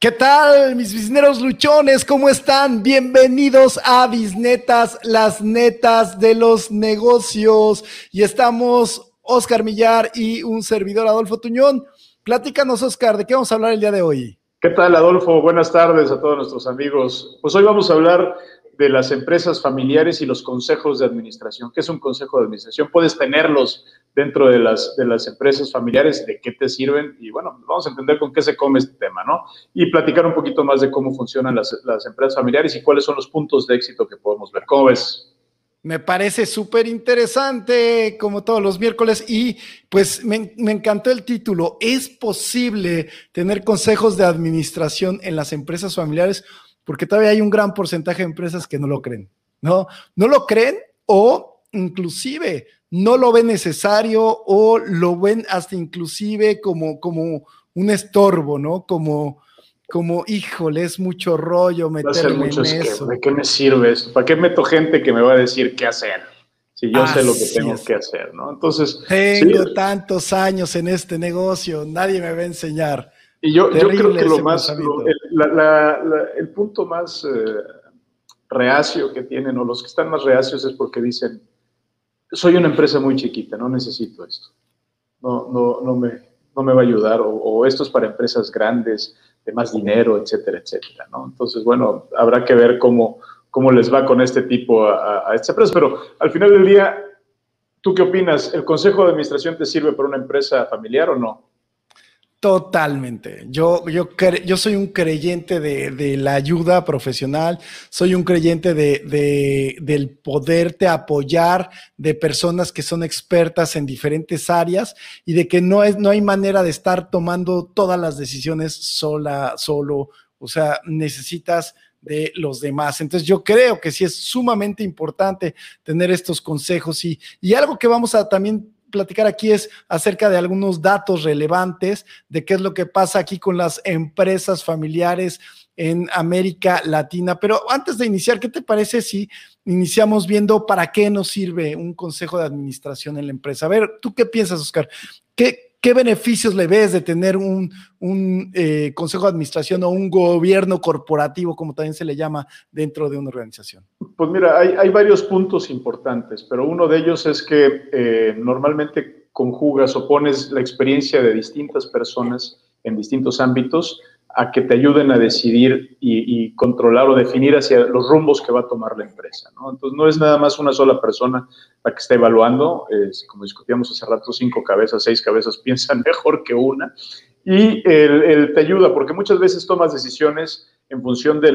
¿Qué tal, mis bisneros luchones? ¿Cómo están? Bienvenidos a Bisnetas, las netas de los negocios. Y estamos Oscar Millar y un servidor Adolfo Tuñón. Platícanos, Oscar, ¿de qué vamos a hablar el día de hoy? ¿Qué tal, Adolfo? Buenas tardes a todos nuestros amigos. Pues hoy vamos a hablar de las empresas familiares y los consejos de administración. ¿Qué es un consejo de administración? Puedes tenerlos dentro de las, de las empresas familiares, de qué te sirven y bueno, vamos a entender con qué se come este tema, ¿no? Y platicar un poquito más de cómo funcionan las, las empresas familiares y cuáles son los puntos de éxito que podemos ver. ¿Cómo ves? Me parece súper interesante, como todos los miércoles, y pues me, me, encantó el título. ¿Es posible tener consejos de administración en las empresas familiares? Porque todavía hay un gran porcentaje de empresas que no lo creen, ¿no? No lo creen o inclusive no lo ven necesario o lo ven hasta inclusive como, como un estorbo, ¿no? Como, como, híjole, es mucho rollo meterme en eso. ¿De qué me sirve esto? ¿Para qué meto gente que me va a decir qué hacer? Si yo sé lo que tengo que hacer, ¿no? Entonces. Tengo tantos años en este negocio, nadie me va a enseñar. Y yo, yo creo que lo más, el, punto más eh, reacio que tienen, o los que están más reacios, es porque dicen, soy una empresa muy chiquita, no necesito esto, no, no, no, me, no me va a ayudar, o, esto es para empresas grandes, de más dinero, etcétera, etcétera, ¿no? Entonces, bueno, habrá que ver cómo, cómo les va con este tipo a, a estas empresas, pero al final del día, ¿tú qué opinas? ¿El consejo de administración te sirve para una empresa familiar o no? Totalmente. Yo, yo, yo soy un creyente de, la ayuda profesional, soy un creyente de, del poderte apoyar de personas que son expertas en diferentes áreas y de que no, es, no hay manera de estar tomando todas las decisiones sola, solo. O sea, necesitas de los demás. Entonces yo creo que sí es sumamente importante tener estos consejos y, y algo que vamos a también platicar aquí es acerca de algunos datos relevantes de qué es lo que pasa aquí con las empresas familiares en América Latina. Pero antes de iniciar, ¿qué te parece si iniciamos viendo para qué nos sirve un consejo de administración en la empresa? A ver, ¿tú qué piensas, Oscar? ¿Qué, ¿Qué beneficios le ves de tener un, eh, consejo de administración o un gobierno corporativo, como también se le llama, dentro de una organización? Pues mira, hay, varios puntos importantes, pero uno de ellos es que eh, normalmente conjugas o pones la experiencia de distintas personas en distintos ámbitos a que te ayuden a decidir y, controlar o definir hacia los rumbos que va a tomar la empresa. ¿no? Entonces, no es nada más una sola persona la que está evaluando, como discutíamos hace rato, cinco cabezas, seis cabezas piensan mejor que una, y el, te ayuda, porque muchas veces tomas decisiones en función de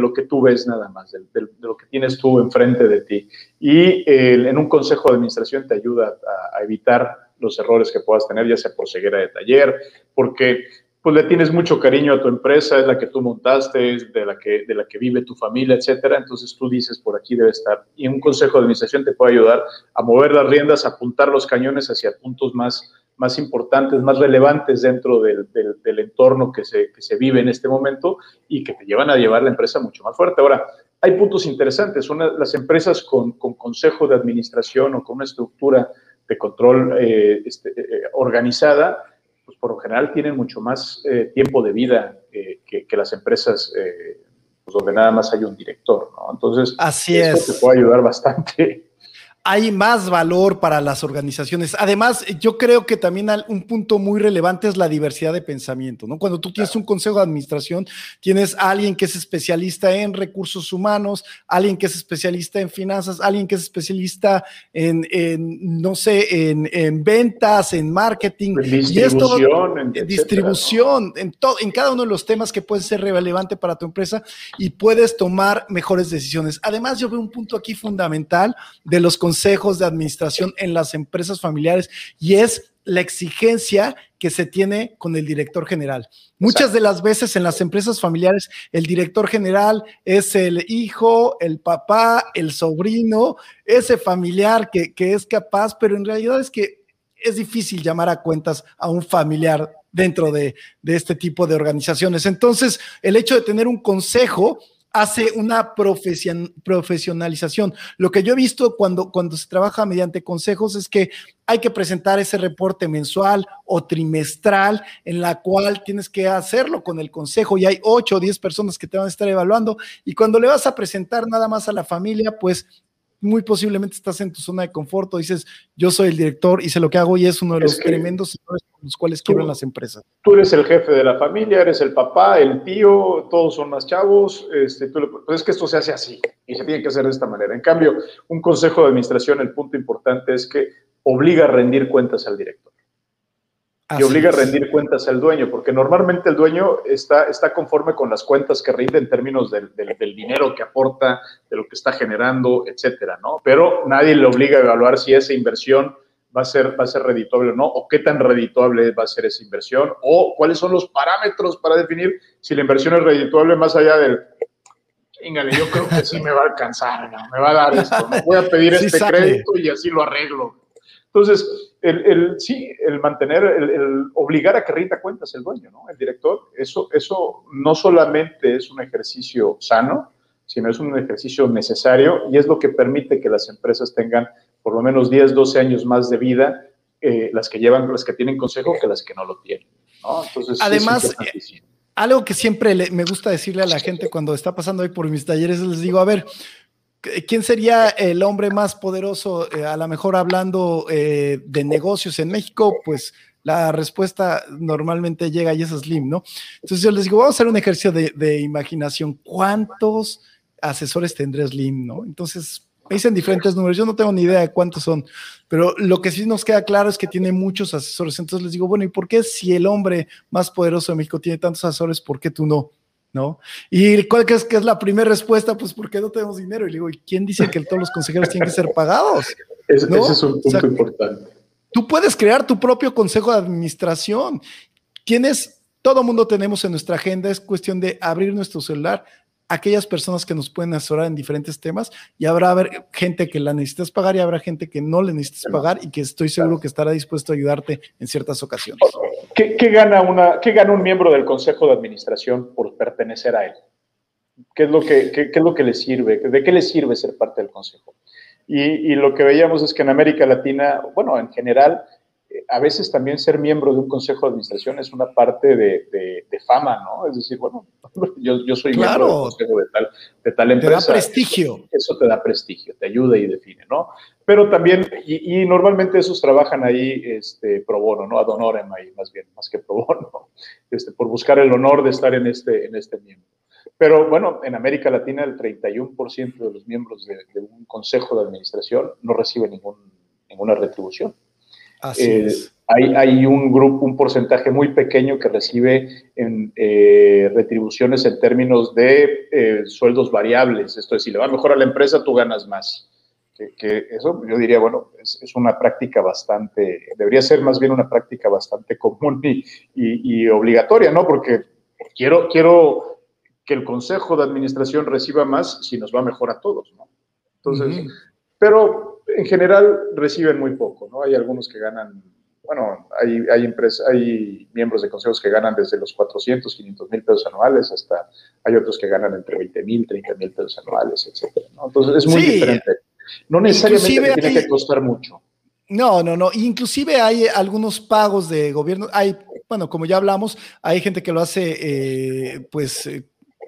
lo que tú ves nada más, de, lo que tienes tú enfrente de ti. Y en un consejo de administración te ayuda a, a evitar los errores que puedas tener, ya sea por ceguera de taller, porque pues le tienes mucho cariño a tu empresa, es la que tú montaste, es de la que, de la que vive tu familia, etcétera. Entonces tú dices, por aquí debe estar. Y un consejo de administración te puede ayudar a mover las riendas, a apuntar los cañones hacia puntos más, más importantes, más relevantes dentro del, del, entorno que se, que se vive en este momento y que te llevan a llevar la empresa mucho más fuerte. Ahora, hay puntos interesantes. Una, las empresas con, con consejo de administración o con una estructura de control eh, este, eh, organizada, pues por lo general tienen mucho más eh, tiempo de vida que, que, las empresas eh, pues donde nada más hay un director, ¿no? Entonces, Así eso te puede ayudar bastante hay más valor para las organizaciones. Además, yo creo que también un punto muy relevante es la diversidad de pensamiento, ¿no? Cuando tú tienes un consejo de administración, tienes a alguien que es especialista en recursos humanos, alguien que es especialista en finanzas, alguien que es especialista en, no sé, en, ventas, en marketing. En distribución. en, distribución, en, todo, en cada uno de los temas que puede ser relevante para tu empresa y puedes tomar mejores decisiones. Además, yo veo un punto aquí fundamental de los consejos consejos de administración en las empresas familiares y es la exigencia que se tiene con el director general. Muchas de las veces en las empresas familiares, el director general es el hijo, el papá, el sobrino, ese familiar que, que es capaz, pero en realidad es que es difícil llamar a cuentas a un familiar dentro de, de este tipo de organizaciones. Entonces, el hecho de tener un consejo hace una profesionalización. Lo que yo he visto cuando, cuando se trabaja mediante consejos es que hay que presentar ese reporte mensual o trimestral en la cual tienes que hacerlo con el consejo y hay ocho o diez personas que te van a estar evaluando y cuando le vas a presentar nada más a la familia, pues muy posiblemente estás en tu zona de confort o dices, yo soy el director y sé lo que hago y es uno de los tremendos errores con los cuales quiebran las empresas. Tú eres el jefe de la familia, eres el papá, el tío, todos son más chavos, este, tú pues es que esto se hace así y se tiene que hacer de esta manera. En cambio, un consejo de administración, el punto importante es que obliga a rendir cuentas al director y obliga a rendir cuentas al dueño, porque normalmente el dueño está, está conforme con las cuentas que rinde en términos del, dinero que aporta, de lo que está generando, etcétera, ¿no? Pero nadie le obliga a evaluar si esa inversión va a ser, va a ser redituable o no, o qué tan redituable va a ser esa inversión, o cuáles son los parámetros para definir si la inversión es redituable más allá del, Íngale, yo creo que sí me va a alcanzar, me va a dar esto, voy a pedir este crédito y así lo arreglo. Entonces, el, sí, el mantener, el, obligar a que rinda cuentas el dueño, ¿no? El director, eso, eso no solamente es un ejercicio sano, sino es un ejercicio necesario y es lo que permite que las empresas tengan por lo menos 10, 12 años más de vida, eh, las que llevan, las que tienen consejo, que las que no lo tienen. ¿no? Entonces, Además, algo que siempre me gusta decirle a la gente cuando está pasando hoy por mis talleres, les digo, a ver, ¿Quién sería el hombre más poderoso, eh, a lo mejor hablando eh, de negocios en México? Pues la respuesta normalmente llega y es Slim, ¿no? Entonces yo les digo, vamos a hacer un ejercicio de, imaginación. ¿Cuántos asesores tendrá Slim, no? Entonces me dicen diferentes números, yo no tengo ni idea de cuántos son, pero lo que sí nos queda claro es que tiene muchos asesores. Entonces les digo, bueno, ¿y por qué si el hombre más poderoso de México tiene tantos asesores, por qué tú no? ¿No? ¿Y cuál es, que es la primera respuesta? Pues porque no tenemos dinero. Y digo, ¿y quién dice que todos los consejeros tienen que ser pagados? Ese es un punto importante. Tú puedes crear tu propio consejo de administración. ¿Quiénes? Todo mundo tenemos en nuestra agenda. Es cuestión de abrir nuestro celular, aquellas personas que nos pueden asesorar en diferentes temas y habrá haber gente que la necesitas pagar y habrá gente que no le necesitas pagar y que estoy seguro que estará dispuesto a ayudarte en ciertas ocasiones. ¿Qué, gana, una, qué gana un miembro del Consejo de Administración por pertenecer a él? ¿Qué es lo que, qué, es lo que le sirve? ¿De qué le sirve ser parte del Consejo? Y, y lo que veíamos es que en América Latina, bueno, en general, a veces también ser miembro de un consejo de administración es una parte de, fama, ¿no? Es decir, bueno, yo, soy miembro del consejo de tal, de tal empresa. Te da prestigio. Eso te da prestigio, te ayuda y define, ¿no? Pero también, y, normalmente esos trabajan ahí este, pro bono, ¿no? Ad honorem ahí, más bien, más que pro bono, este, por buscar el honor de estar en este, en este miembro. Pero bueno, en América Latina el 31% de los miembros de, un consejo de administración no recibe ningún, ninguna retribución. Eh, hay, hay, un grupo, un porcentaje muy pequeño que recibe en, eh, retribuciones en términos de eh, sueldos variables. Esto es, si le va mejor a la empresa, tú ganas más. Que, eso yo diría, bueno, es, una práctica bastante, debería ser más bien una práctica bastante común y, y, obligatoria, ¿no? Porque quiero, quiero que el consejo de administración reciba más si nos va mejor a todos, ¿no? Entonces, pero en general reciben muy poco, ¿no? Hay algunos que ganan, bueno, hay, hay, empresas, hay miembros de consejos que ganan desde los 400, 500 mil pesos anuales hasta hay otros que ganan entre 20 mil, 30 mil pesos anuales, etcétera, ¿no? Entonces es muy diferente. No necesariamente tiene que costar mucho. No, no, no. Inclusive hay algunos pagos de gobierno. Hay, bueno, como ya hablamos, hay gente que lo hace, eh, pues, eh,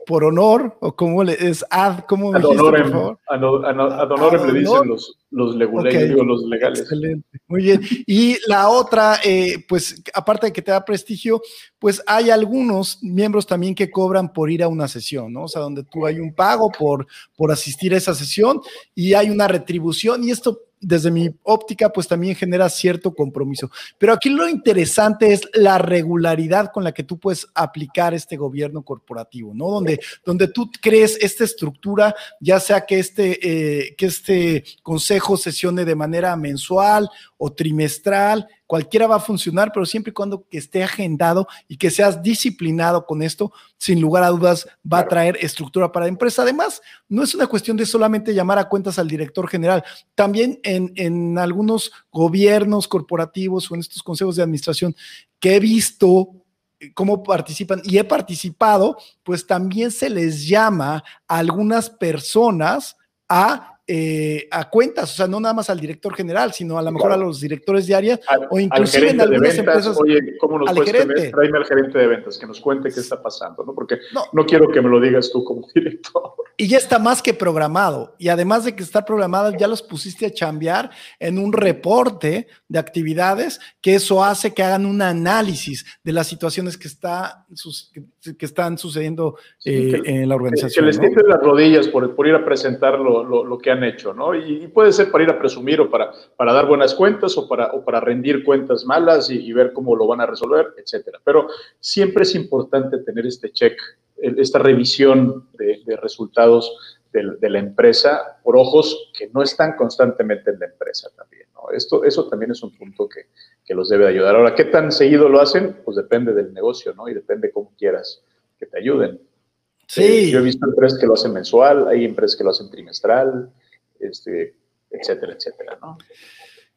por honor, o como le es ad, ¿cómo ad honorem, ad, honorem le dicen los, los, los legales. Excelente, muy bien. Y la otra, eh, pues aparte de que te da prestigio, pues hay algunos miembros también que cobran por ir a una sesión, ¿no? O sea, donde tú hay un pago por, por asistir a esa sesión y hay una retribución y esto desde mi óptica, pues también genera cierto compromiso. Pero aquí lo interesante es la regularidad con la que tú puedes aplicar este gobierno corporativo, ¿no? Donde, donde tú crees esta estructura, ya sea que este, eh, que este consejo sesione de manera mensual o trimestral, cualquiera va a funcionar, pero siempre y cuando que esté agendado y que seas disciplinado con esto, sin lugar a dudas va a traer estructura para la empresa. Además, no es una cuestión de solamente llamar a cuentas al director general, también en, en algunos gobiernos corporativos o en estos consejos de administración que he visto cómo participan y he participado, pues también se les llama a algunas personas a eh, a cuentas, o sea, no nada más al director general, sino a lo mejor a los directores de área o inclusive en algunas empresas. Oye, ¿cómo nos al gerente. Tráeme al gerente de ventas que nos cuente qué está pasando, ¿no? Porque no. quiero que me lo digas tú como director. Y ya está más que programado. Y además de que está programado, ya los pusiste a chambear en un reporte de actividades, que eso hace que hagan un análisis de las situaciones que, está, que, están sucediendo eh, en la organización. Que, les tienten las rodillas por, por ir a presentar lo, lo, lo que han hecho, ¿no? Y, puede ser para ir a presumir o para, para dar buenas cuentas o para, o para rendir cuentas malas y, ver cómo lo van a resolver, etcétera. Pero siempre es importante tener este check, esta revisión de, resultados de, la empresa por ojos que no están constantemente en la empresa también, ¿no? Esto, eso también es un punto que, que los debe ayudar. Ahora, ¿qué tan seguido lo hacen? Pues depende del negocio, ¿no? Y depende cómo quieras que te ayuden. Sí. Eh, yo he visto empresas que lo hacen mensual, hay empresas que lo hacen trimestral, este, etcétera, etcétera, ¿no?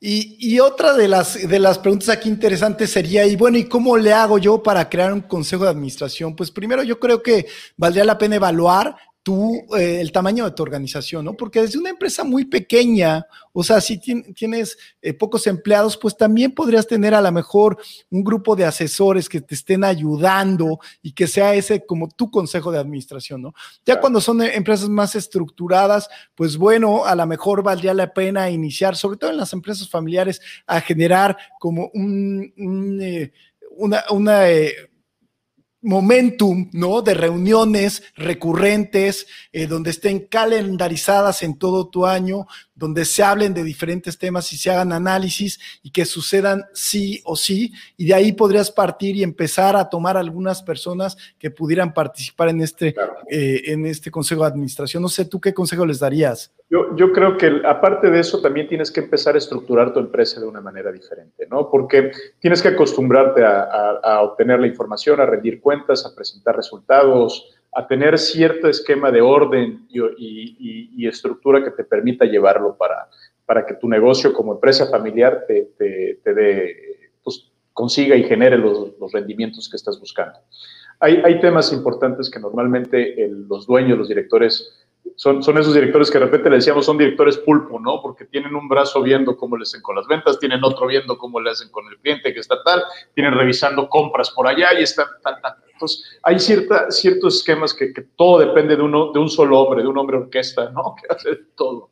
Y, y, otra de las, de las preguntas aquí interesantes sería, y bueno, ¿y cómo le hago yo para crear un consejo de administración? Pues primero yo creo que valdría la pena evaluar tú, eh, el tamaño de tu organización, ¿no? Porque desde una empresa muy pequeña, o sea, si tienes eh, pocos empleados, pues también podrías tener a lo mejor un grupo de asesores que te estén ayudando y que sea ese como tu consejo de administración, ¿no? Ya cuando son eh, empresas más estructuradas, pues bueno, a lo mejor valdría la pena iniciar, sobre todo en las empresas familiares, a generar como un, una, una momentum, ¿no? De reuniones recurrentes, eh, donde estén calendarizadas en todo tu año, donde se hablen de diferentes temas y se hagan análisis y que sucedan sí o sí. Y de ahí podrías partir y empezar a tomar algunas personas que pudieran participar en este, eh, en este consejo de administración. No sé, ¿tú qué consejo les darías? Yo, yo creo que aparte de eso, también tienes que empezar a estructurar tu empresa de una manera diferente, ¿no? Porque tienes que acostumbrarte a, a obtener la información, a rendir cuentas, a presentar resultados, a tener cierto esquema de orden y, estructura que te permita llevarlo para, que tu negocio como empresa familiar te, pues, consiga y genere los, rendimientos que estás buscando. Hay temas importantes que normalmente los dueños, los directores, son, son, esos directores que de repente le decíamos son directores pulpo, ¿no? Porque tienen un brazo viendo cómo le hacen con las ventas, tienen otro viendo cómo le hacen con el cliente que está tal, tienen revisando compras por allá y está tal, tal. Entonces, hay cierta, ciertos esquemas que, todo depende de, uno, de un solo hombre, de un hombre orquesta, ¿no? Que hace todo.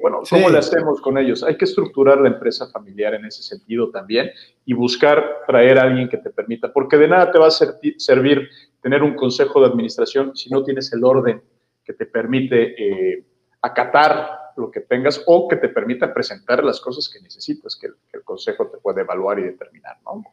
Bueno, ¿cómo le hacemos con ellos? Hay que estructurar la empresa familiar en ese sentido también y buscar traer a alguien que te permita, porque de nada te va a servir tener un consejo de administración si no tienes el orden que te permite eh, acatar lo que tengas o que te permita presentar las cosas que necesitas, que, que el consejo te puede evaluar y determinar, ¿no?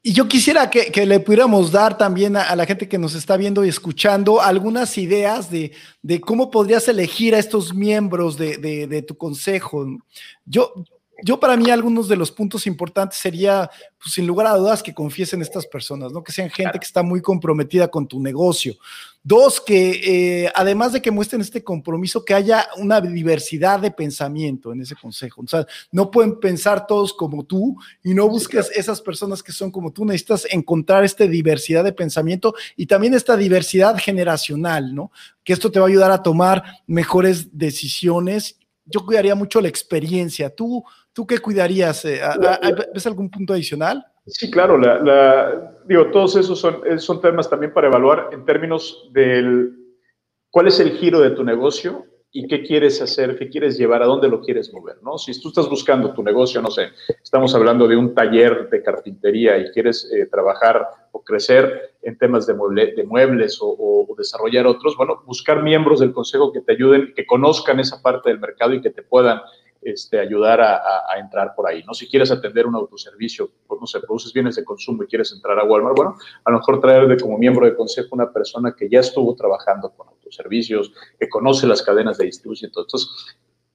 Y yo quisiera que, le pudiéramos dar también a, la gente que nos está viendo y escuchando algunas ideas de, cómo podrías elegir a estos miembros de, tu consejo. Yo, yo para mí algunos de los puntos importantes sería, pues, sin lugar a dudas, que confiesen estas personas, ¿no? Que sean gente que está muy comprometida con tu negocio. Dos, que eh, además de que muestren este compromiso, que haya una diversidad de pensamiento en ese consejo. O sea, no pueden pensar todos como tú y no busques esas personas que son como tú. Necesitas encontrar esta diversidad de pensamiento y también esta diversidad generacional, ¿no? Que esto te va a ayudar a tomar mejores decisiones. Yo cuidaría mucho la experiencia. ¿Tú, tú qué cuidarías? Eh, ¿Ves algún punto adicional? Sí, claro, la, digo, todos esos son, son temas también para evaluar en términos del cuál es el giro de tu negocio y qué quieres hacer, qué quieres llevar, a dónde lo quieres mover, ¿no? Si tú estás buscando tu negocio, no sé, estamos hablando de un taller de carpintería y quieres eh, trabajar o crecer en temas de, de muebles o, o, desarrollar otros, bueno, buscar miembros del consejo que te ayuden, que conozcan esa parte del mercado y que te puedan este, ayudar a, entrar por ahí, ¿no? Si quieres atender un autoservicio, pues, no sé, produces bienes de consumo y quieres entrar a Walmart, bueno, a lo mejor traer de como miembro de consejo una persona que ya estuvo trabajando con autoservicios, que conoce las cadenas de distribución. Entonces,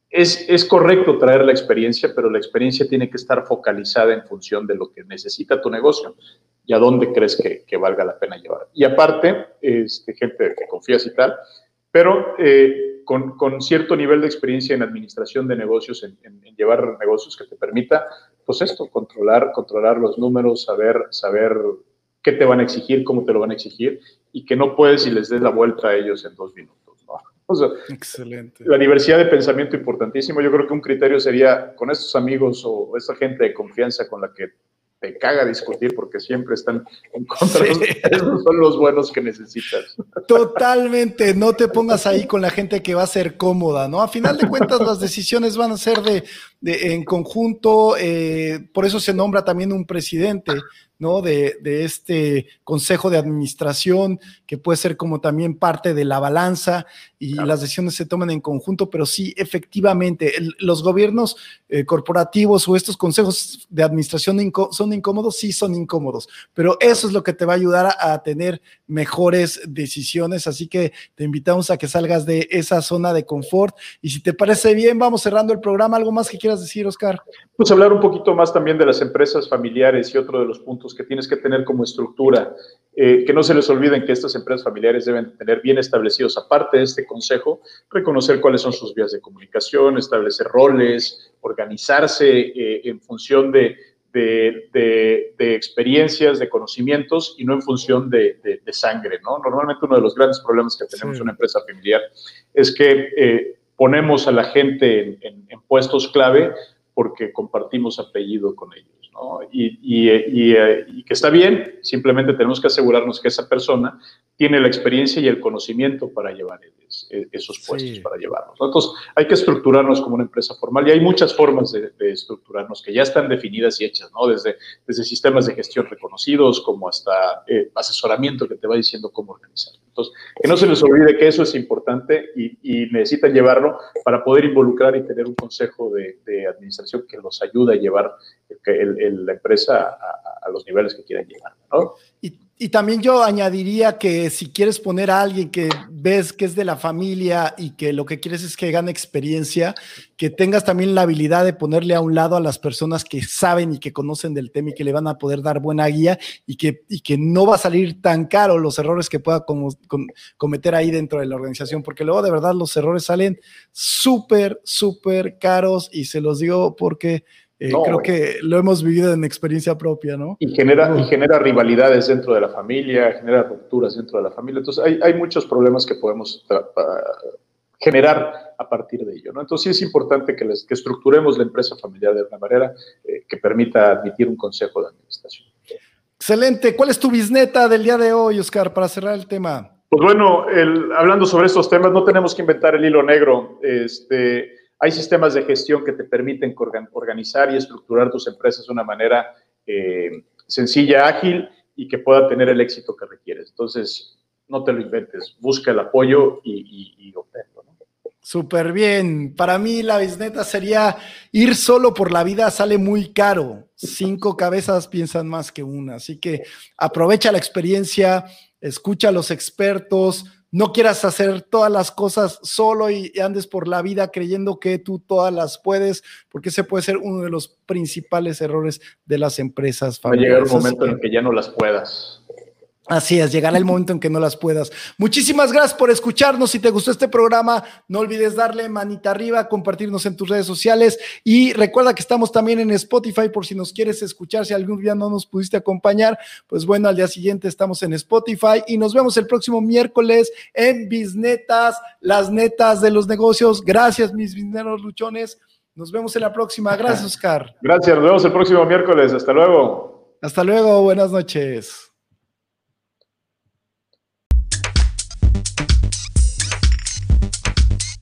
es, es, correcto traer la experiencia, pero la experiencia tiene que estar focalizada en función de lo que necesita tu negocio y a dónde crees que, que valga la pena llevar. Y aparte, este, gente que confías y tal, pero eh, con, con, cierto nivel de experiencia en administración de negocios, en, llevar negocios que te permita, pues esto, controlar, controlar los números, saber, saber qué te van a exigir, cómo te lo van a exigir, y que no puedes y les des la vuelta a ellos en dos minutos. Excelente. La diversidad de pensamiento importantísimo. Yo creo que un criterio sería con estos amigos o esta gente de confianza con la que te caga discutir porque siempre están en contra. Esos son los buenos que necesitas. Totalmente, no te pongas ahí con la gente que va a ser cómoda, ¿no? A final de cuentas las decisiones van a ser de, en conjunto, eh, por eso se nombra también un presidente, ¿no? De, este consejo de administración, que puede ser como también parte de la balanza y las decisiones se toman en conjunto, pero sí, efectivamente, los gobiernos eh, corporativos o estos consejos de administración son incómodos, sí son incómodos, pero eso es lo que te va a ayudar a, tener mejores decisiones, así que te invitamos a que salgas de esa zona de confort. Y si te parece bien, vamos cerrando el programa, ¿algo más que quieras decir, Oscar? Pues hablar un poquito más también de las empresas familiares y otro de los puntos que tienes que tener como estructura. Eh, que no se les olviden que estas empresas familiares deben tener bien establecidos, aparte de este consejo, reconocer cuáles son sus vías de comunicación, establecer roles, organizarse eh, en función de, de, experiencias, de conocimientos y no en función de, sangre. ¿no? Normalmente uno de los grandes problemas que tenemos en una empresa familiar es que eh, ponemos a la gente en, puestos clave porque compartimos apellido con ellos. Eh, y, que está bien, simplemente tenemos que asegurarnos que esa persona tiene la experiencia y el conocimiento para llevar esos puestos, para llevarlos. Entonces, hay que estructurarnos como una empresa formal y hay muchas formas de, estructurarnos que ya están definidas y hechas, ¿no? Desde, desde sistemas de gestión reconocidos como hasta eh, asesoramiento que te va diciendo cómo organizar. Entonces, que no se les olvide que eso es importante y, necesitan llevarlo para poder involucrar y tener un consejo de, administración que los ayude a llevar la empresa a, los niveles que quieran llegar. ¿no? Y también yo añadiría que si quieres poner a alguien que ves que es de la familia y que lo que quieres es que gane experiencia, que tengas también la habilidad de ponerle a un lado a las personas que saben y que conocen del tema y que le van a poder dar buena guía y que, y que no va a salir tan caro los errores que pueda cometer ahí dentro de la organización, porque luego de verdad los errores salen súper, súper caros y se los digo porque eh, creo que lo hemos vivido en experiencia propia, ¿no? Y genera, y genera rivalidades dentro de la familia, genera rupturas dentro de la familia. Entonces, hay, hay muchos problemas que podemos generar a partir de ello, ¿no? Entonces, sí es importante que, les, que estructuremos la empresa familiar de una manera eh, que permita admitir un consejo de administración. Excelente. ¿Cuál es tu bisneta del día de hoy, Oscar, para cerrar el tema? Pues bueno, hablando sobre estos temas, no tenemos que inventar el hilo negro. Este, hay sistemas de gestión que te permiten organizar y estructurar tus empresas de una manera eh, sencilla, ágil y que pueda tener el éxito que requieres. Entonces, no te lo inventes, busca el apoyo y, y, obténlo. Súper bien. Para mí la bisneta sería ir solo por la vida sale muy caro. Cinco cabezas piensan más que una. Así que aprovecha la experiencia, escucha a los expertos, no quieras hacer todas las cosas solo y, andes por la vida creyendo que tú todas las puedes, porque ese puede ser uno de los principales errores de las empresas. Va a llegar un momento en que ya no las puedas. Así es, llegará el momento en que no las puedas. Muchísimas gracias por escucharnos. Si te gustó este programa, no olvides darle manita arriba, compartirnos en tus redes sociales y recuerda que estamos también en Spotify por si nos quieres escuchar. Si algún día no nos pudiste acompañar, pues bueno, al día siguiente estamos en Spotify y nos vemos el próximo miércoles en Bisnetas, las netas de los negocios. Gracias, mis bisneros luchones. Nos vemos en la próxima. Gracias, Oscar. Gracias, nos vemos el próximo miércoles. Hasta luego. Hasta luego, buenas noches.